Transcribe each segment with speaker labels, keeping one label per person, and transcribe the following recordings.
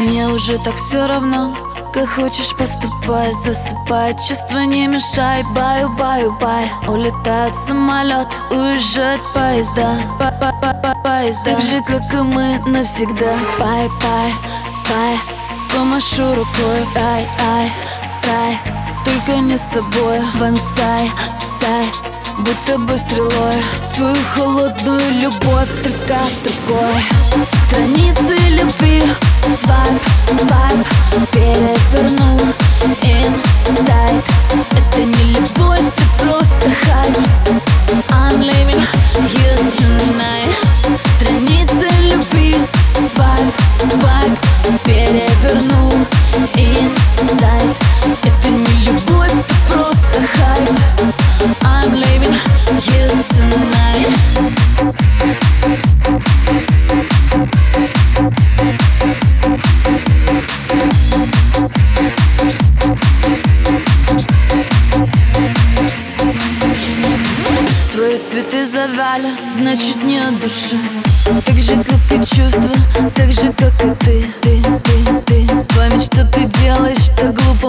Speaker 1: Мне уже так все равно Как хочешь поступай, засыпай Чувства не мешай, баю, баю, бай. Улетает самолет, уезжает поезда. Па- па- па- па- Поезда. Так же, как и мы навсегда. Пай, пай, пай. Помашу рукой, ай, ай, рай Только не с тобой, вансай, сай Будто бы стрелой. Свою холодную любовь только другой Страницы любви Свайп, свайп Переверну. Инсайд Это не любовь, ты просто хайп. I'm цветы завяли, значит не от души Так же, как и чувства, так же, как и ты. Ты, ты, ты Память, что ты делаешь, так глупо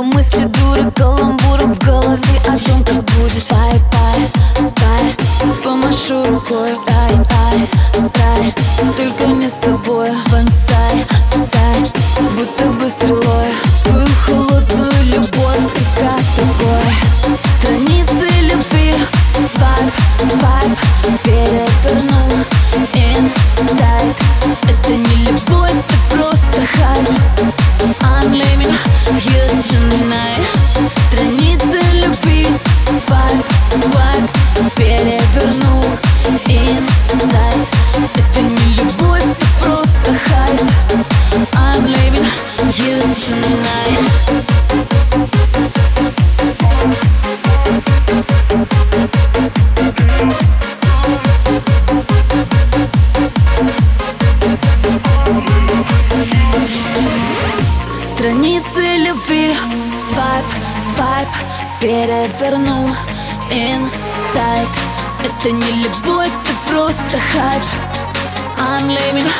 Speaker 1: Помашу рукой, ай, ай, ай Только не с тобой, бонсай, сай Будто бы стрелой. Свою холодную любовь, ты как такой? Страницы любви Страницы любви. Свайп, свайп. Переверну Инсайд Это не любовь, ты просто хайп. I'm leaving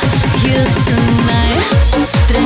Speaker 1: you tonight